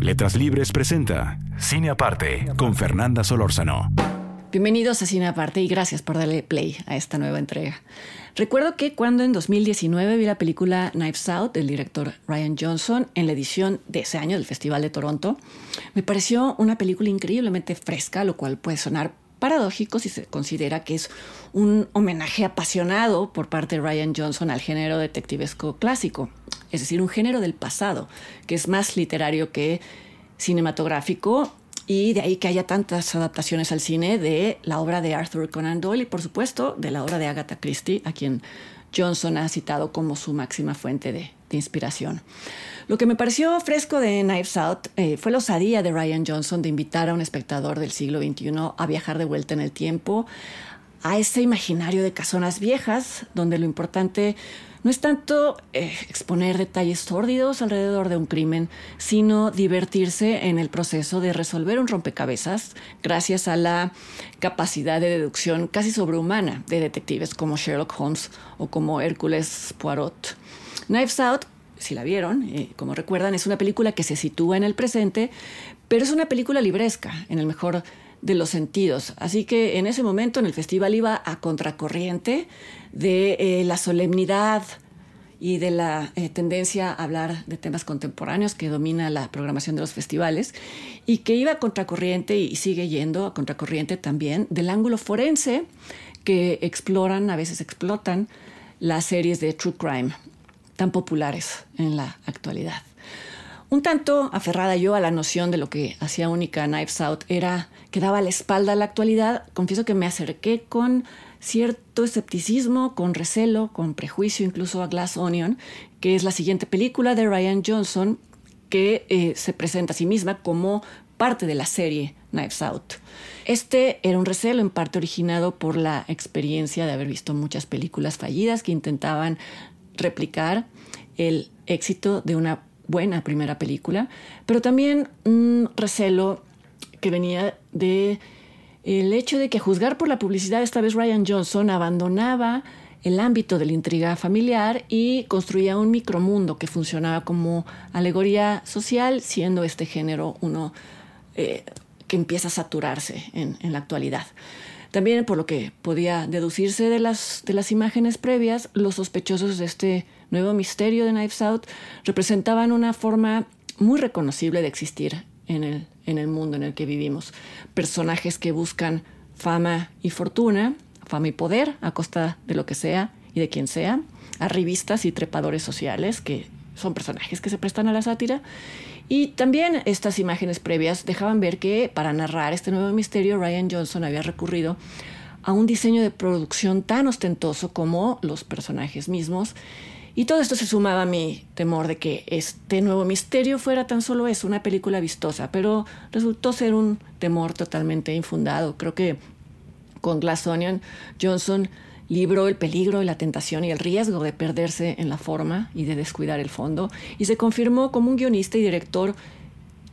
Letras Libres presenta Cine Aparte con Fernanda Solórzano. Bienvenidos a Cine Aparte y gracias por darle play a esta nueva entrega. Recuerdo que cuando en 2019 vi la película Knives Out del director Ryan Johnson en la edición de ese año del Festival de Toronto, me pareció una película increíblemente fresca, lo cual puede sonar paradójico si se considera que es un homenaje apasionado por parte de Ryan Johnson al género detectivesco clásico, es decir, un género del pasado, que es más literario que cinematográfico y de ahí que haya tantas adaptaciones al cine de la obra de Arthur Conan Doyle y por supuesto de la obra de Agatha Christie, a quien Johnson ha citado como su máxima fuente de, de inspiración. Lo que me pareció fresco de Knives Out eh, fue la osadía de Ryan Johnson de invitar a un espectador del siglo XXI a viajar de vuelta en el tiempo a ese imaginario de casonas viejas, donde lo importante no es tanto eh, exponer detalles sórdidos alrededor de un crimen, sino divertirse en el proceso de resolver un rompecabezas gracias a la capacidad de deducción casi sobrehumana de detectives como Sherlock Holmes o como Hércules Poirot. Knives Out si la vieron, eh, como recuerdan, es una película que se sitúa en el presente, pero es una película libresca, en el mejor de los sentidos. Así que en ese momento en el festival iba a contracorriente de eh, la solemnidad y de la eh, tendencia a hablar de temas contemporáneos que domina la programación de los festivales y que iba a contracorriente y sigue yendo a contracorriente también del ángulo forense que exploran, a veces explotan las series de True Crime tan populares en la actualidad. Un tanto aferrada yo a la noción de lo que hacía única Knives Out era que daba la espalda a la actualidad, confieso que me acerqué con cierto escepticismo, con recelo, con prejuicio incluso a Glass Onion, que es la siguiente película de Ryan Johnson que eh, se presenta a sí misma como parte de la serie Knives Out. Este era un recelo en parte originado por la experiencia de haber visto muchas películas fallidas que intentaban replicar el éxito de una buena primera película, pero también un recelo que venía de el hecho de que juzgar por la publicidad esta vez Ryan Johnson abandonaba el ámbito de la intriga familiar y construía un micromundo que funcionaba como alegoría social, siendo este género uno eh, que empieza a saturarse en la actualidad. También, por lo que podía deducirse de las, de las imágenes previas, los sospechosos de este nuevo misterio de Knives Out representaban una forma muy reconocible de existir en el, en el mundo en el que vivimos. Personajes que buscan fama y fortuna, fama y poder a costa de lo que sea y de quien sea, arribistas y trepadores sociales que son personajes que se prestan a la sátira y también estas imágenes previas dejaban ver que para narrar este nuevo misterio Ryan Johnson había recurrido a un diseño de producción tan ostentoso como los personajes mismos. Y todo esto se sumaba a mi temor de que este nuevo misterio fuera tan solo eso, una película vistosa, pero resultó ser un temor totalmente infundado. Creo que con Glass Onion Johnson libró el peligro y la tentación y el riesgo de perderse en la forma y de descuidar el fondo, y se confirmó como un guionista y director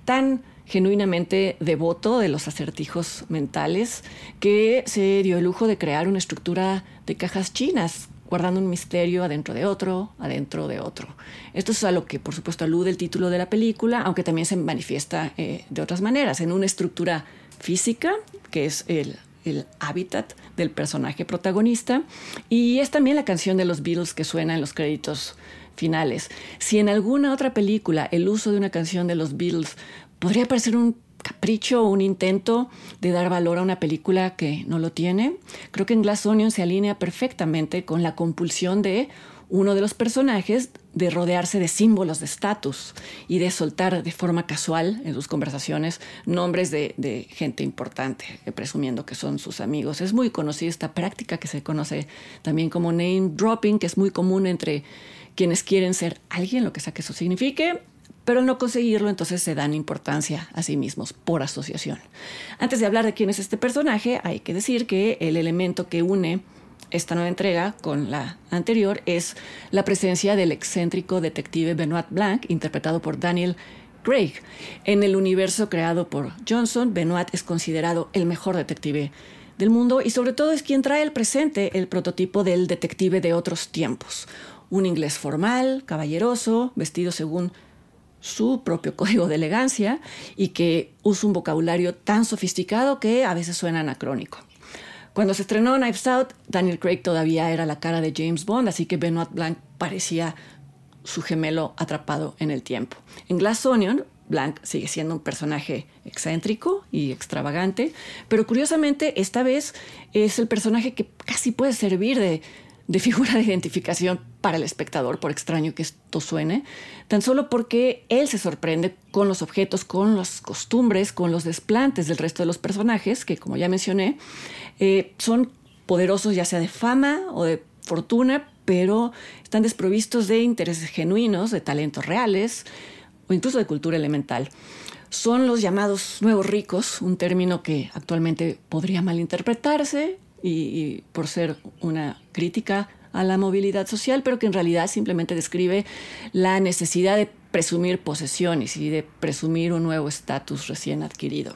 tan genuinamente devoto de los acertijos mentales que se dio el lujo de crear una estructura de cajas chinas guardando un misterio adentro de otro, adentro de otro. Esto es a lo que por supuesto alude el título de la película, aunque también se manifiesta eh, de otras maneras, en una estructura física, que es el el hábitat del personaje protagonista. Y es también la canción de los Beatles que suena en los créditos finales. Si en alguna otra película el uso de una canción de los Beatles podría parecer un capricho o un intento de dar valor a una película que no lo tiene, creo que en Glass Onion se alinea perfectamente con la compulsión de uno de los personajes de rodearse de símbolos de estatus y de soltar de forma casual en sus conversaciones nombres de, gente importante, eh, presumiendo que son sus amigos. Es muy conocida esta práctica que se conoce también como name dropping, que es muy común entre quienes quieren ser alguien, lo que sea que eso signifique, pero al no conseguirlo entonces se dan importancia a sí mismos por asociación. Antes de hablar de quién es este personaje, hay que decir que el elemento que une esta nueva entrega con la anterior es la presencia del excéntrico detective Benoit Blanc, interpretado por Daniel Craig. En el universo creado por Johnson, Benoit es considerado el mejor detective del mundo y sobre todo es quien trae al presente el prototipo del detective de otros tiempos. Un inglés formal, caballeroso, vestido según su propio código de elegancia y que usa un vocabulario tan sofisticado que a veces suena anacrónico. Cuando se estrenó Knives Out, Daniel Craig todavía era la cara de James Bond, así que Benoit Blanc parecía su gemelo atrapado en el tiempo. En Glass Onion, Blanc sigue siendo un personaje excéntrico y extravagante, pero curiosamente esta vez es el personaje que casi puede servir de, de figura de identificación para el espectador, por extraño que esto suene, tan solo porque él se sorprende con los objetos, con las costumbres, con los desplantes del resto de los personajes, que como ya mencioné, eh, son poderosos ya sea de fama o de fortuna, pero están desprovistos de intereses genuinos, de talentos reales o incluso de cultura elemental. Son los llamados nuevos ricos, un término que actualmente podría malinterpretarse y, por ser una crítica a la movilidad social, pero que en realidad simplemente describe la necesidad de presumir posesiones y de presumir un nuevo estatus recién adquirido.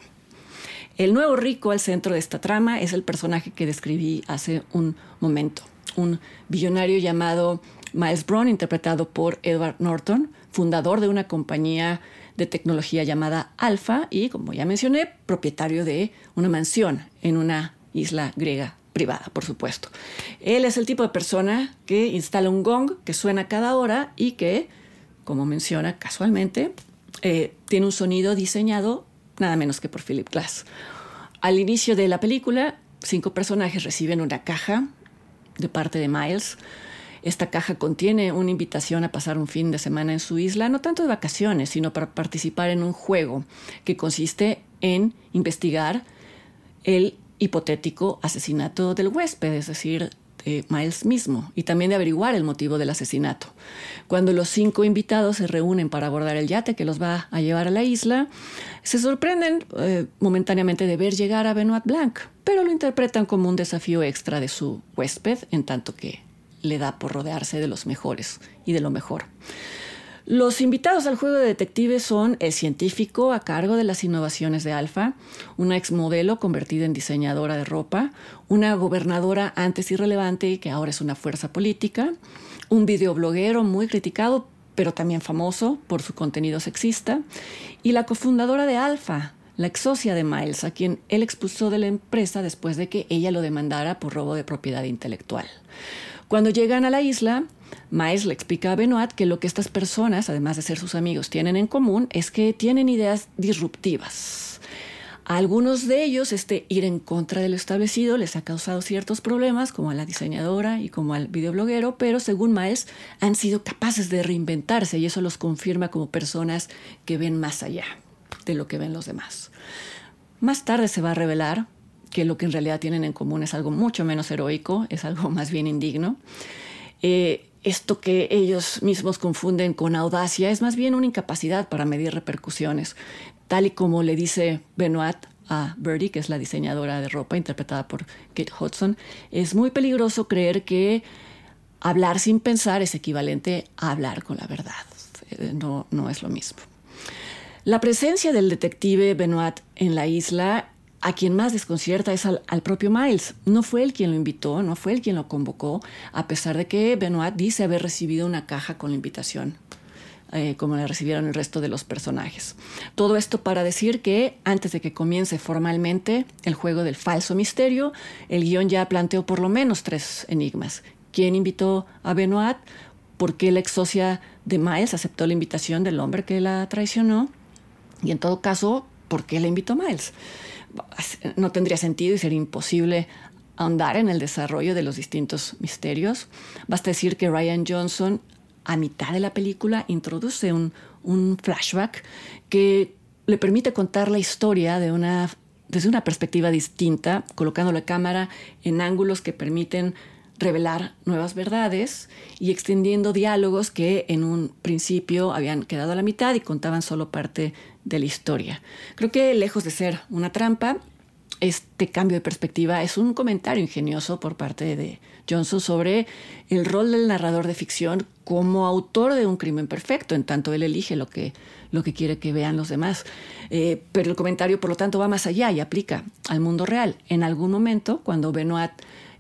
El nuevo rico al centro de esta trama es el personaje que describí hace un momento, un billonario llamado Miles Brown, interpretado por Edward Norton, fundador de una compañía de tecnología llamada Alpha y, como ya mencioné, propietario de una mansión en una isla griega privada, por supuesto. Él es el tipo de persona que instala un gong que suena cada hora y que, como menciona casualmente, eh, tiene un sonido diseñado nada menos que por Philip Glass. Al inicio de la película, cinco personajes reciben una caja de parte de Miles. Esta caja contiene una invitación a pasar un fin de semana en su isla, no tanto de vacaciones, sino para participar en un juego que consiste en investigar el hipotético asesinato del huésped, es decir, de Miles mismo, y también de averiguar el motivo del asesinato. Cuando los cinco invitados se reúnen para abordar el yate que los va a llevar a la isla, se sorprenden eh, momentáneamente de ver llegar a Benoit Blanc, pero lo interpretan como un desafío extra de su huésped, en tanto que le da por rodearse de los mejores y de lo mejor. Los invitados al juego de detectives son el científico a cargo de las innovaciones de Alfa, una exmodelo convertida en diseñadora de ropa, una gobernadora antes irrelevante que ahora es una fuerza política, un videobloguero muy criticado pero también famoso por su contenido sexista, y la cofundadora de Alfa, la ex socia de Miles, a quien él expulsó de la empresa después de que ella lo demandara por robo de propiedad intelectual. Cuando llegan a la isla, Miles le explica a Benoit que lo que estas personas, además de ser sus amigos, tienen en común es que tienen ideas disruptivas. A algunos de ellos, este ir en contra de lo establecido les ha causado ciertos problemas, como a la diseñadora y como al videobloguero, pero según Miles, han sido capaces de reinventarse y eso los confirma como personas que ven más allá de lo que ven los demás. Más tarde se va a revelar que lo que en realidad tienen en común es algo mucho menos heroico, es algo más bien indigno. Eh, esto que ellos mismos confunden con audacia es más bien una incapacidad para medir repercusiones, tal y como le dice Benoit a Birdie, que es la diseñadora de ropa interpretada por Kate Hudson, es muy peligroso creer que hablar sin pensar es equivalente a hablar con la verdad. No, no es lo mismo. La presencia del detective Benoit en la isla a quien más desconcierta es al, propio Miles. No fue él quien lo invitó, no fue él quien lo convocó, a pesar de que Benoit dice haber recibido una caja con la invitación. Eh, como la recibieron el resto de los personajes. Todo esto para decir que antes de que comience formalmente el juego del falso misterio, el guion ya planteó por lo menos tres enigmas. ¿Quién invitó a Benoit? ¿Por qué la ex socia de Miles aceptó la invitación del hombre que la traicionó? Y en todo caso, ¿por qué la invitó Miles? No tendría sentido y sería imposible ahondar en el desarrollo de los distintos misterios. Basta decir que Ryan Johnson, a mitad de la película, introduce un, flashback que le permite contar la historia desde una perspectiva distinta, colocando la cámara en ángulos que permiten revelar nuevas verdades y extendiendo diálogos que en un principio habían quedado a la mitad y contaban solo parte de la historia. Creo que lejos de ser una trampa, este cambio de perspectiva es un comentario ingenioso por parte de Johnson sobre el rol del narrador de ficción como autor de un crimen perfecto, en tanto él elige lo que, lo que quiere que vean los demás. Eh, pero el comentario, por lo tanto, va más allá y aplica al mundo real. En algún momento, cuando Benoit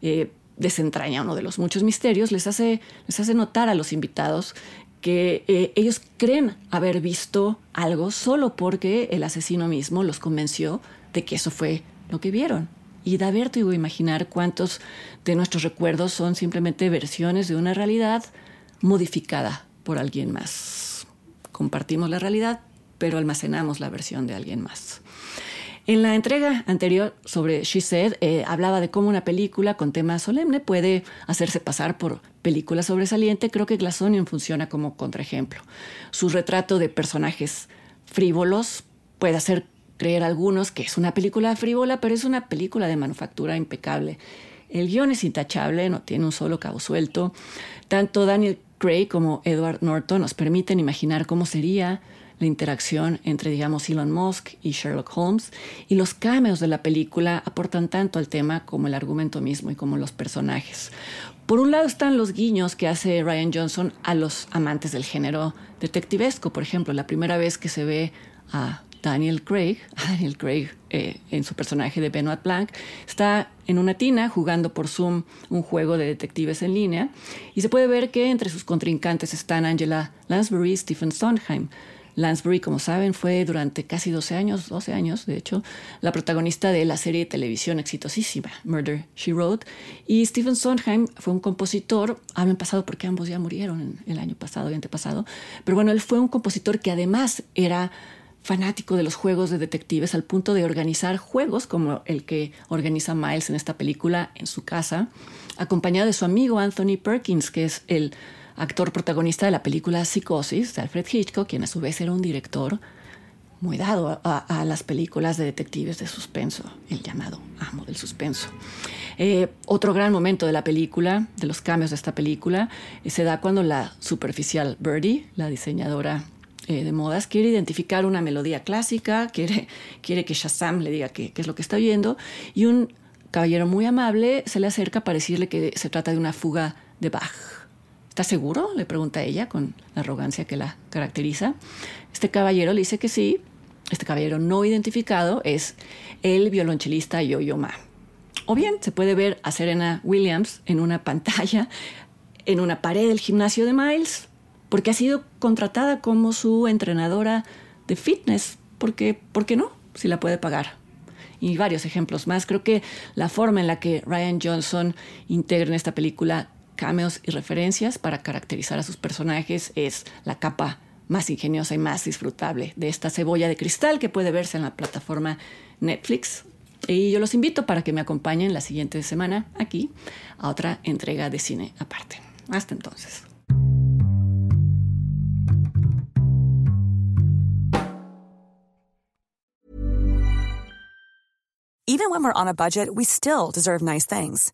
eh, desentraña uno de los muchos misterios, les hace, les hace notar a los invitados que eh, ellos creen haber visto algo solo porque el asesino mismo los convenció de que eso fue lo que vieron. Y da vértigo imaginar cuántos de nuestros recuerdos son simplemente versiones de una realidad modificada por alguien más. Compartimos la realidad, pero almacenamos la versión de alguien más. En la entrega anterior sobre She Said, eh, hablaba de cómo una película con tema solemne puede hacerse pasar por película sobresaliente. Creo que Glassonian funciona como contraejemplo. Su retrato de personajes frívolos puede hacer creer algunos que es una película frívola, pero es una película de manufactura impecable. El guion es intachable, no tiene un solo cabo suelto. Tanto Daniel Craig como Edward Norton nos permiten imaginar cómo sería la interacción entre, digamos, Elon Musk y Sherlock Holmes, y los cameos de la película aportan tanto al tema como el argumento mismo y como los personajes. Por un lado están los guiños que hace Ryan Johnson a los amantes del género detectivesco. Por ejemplo, la primera vez que se ve a Daniel Craig, Daniel Craig eh, en su personaje de Benoit Blanc, está en una tina jugando por Zoom un juego de detectives en línea y se puede ver que entre sus contrincantes están Angela Lansbury y Stephen Sondheim. Lansbury, como saben, fue durante casi 12 años, 12 años de hecho, la protagonista de la serie de televisión exitosísima Murder, She Wrote. Y Stephen Sondheim fue un compositor, habían pasado porque ambos ya murieron el año pasado y antepasado, pero bueno, él fue un compositor que además era fanático de los juegos de detectives al punto de organizar juegos como el que organiza Miles en esta película en su casa, acompañado de su amigo Anthony Perkins, que es el actor protagonista de la película Psicosis de Alfred Hitchcock, quien a su vez era un director muy dado a, las películas de detectives de suspenso, el llamado amo del suspenso. Eh, otro gran momento de la película, de los cambios de esta película, eh, se da cuando la superficial Birdie, la diseñadora eh, de modas, quiere identificar una melodía clásica, quiere, quiere que Shazam le diga qué es lo que está oyendo, y un caballero muy amable se le acerca para decirle que se trata de una fuga de Bach. ¿Está seguro? le pregunta ella con la arrogancia que la caracteriza. Este caballero le dice que sí. Este caballero no identificado es el violonchelista Yo-Yo Ma. O bien se puede ver a Serena Williams en una pantalla en una pared del gimnasio de Miles porque ha sido contratada como su entrenadora de fitness, porque, ¿por qué no? Si la puede pagar. Y varios ejemplos más. Creo que la forma en la que Ryan Johnson integra en esta película cameos y referencias para caracterizar a sus personajes es la capa más ingeniosa y más disfrutable de esta cebolla de cristal que puede verse en la plataforma Netflix. Y yo los invito para que me acompañen la siguiente semana aquí a otra entrega de cine aparte. Hasta entonces. Even when we're on a budget, we still deserve nice things.